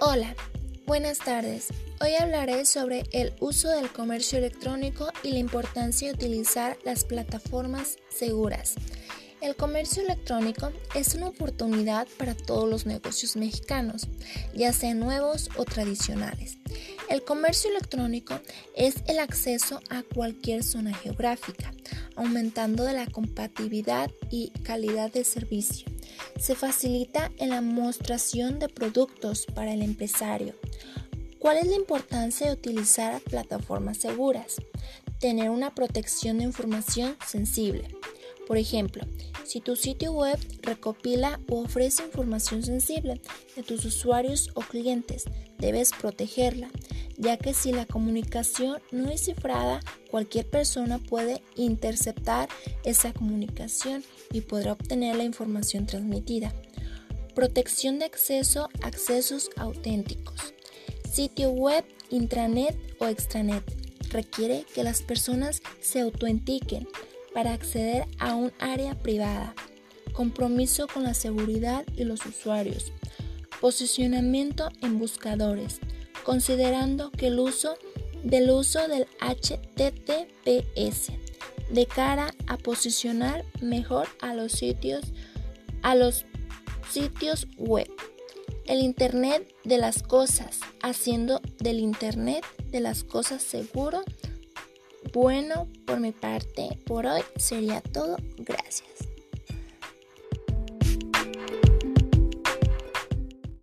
Hola, buenas tardes. Hoy hablaré sobre el uso del comercio electrónico y la importancia de utilizar las plataformas seguras. El comercio electrónico es una oportunidad para todos los negocios mexicanos, ya sean nuevos o tradicionales. El comercio electrónico es el acceso a cualquier zona geográfica, aumentando la compatibilidad y calidad de servicio. Se facilita en la mostración de productos para el empresario. ¿Cuál es la importancia de utilizar plataformas seguras? Tener una protección de información sensible. Por ejemplo, si tu sitio web recopila o ofrece información sensible de tus usuarios o clientes, debes protegerla, ya que si la comunicación no es cifrada, cualquier persona puede interceptar esa comunicación y podrá obtener la información transmitida. Protección de acceso, accesos auténticos. Sitio web, intranet o extranet. Requiere que las personas se autentiquen para acceder a un área privada. Compromiso con la seguridad y los usuarios. Posicionamiento en buscadores, considerando que el uso del uso del HTTPS de cara a posicionar mejor a los sitios a los sitios web. El Internet de las cosas, haciendo del Internet de las cosas seguro. Bueno, por mi parte, por hoy sería todo. Gracias.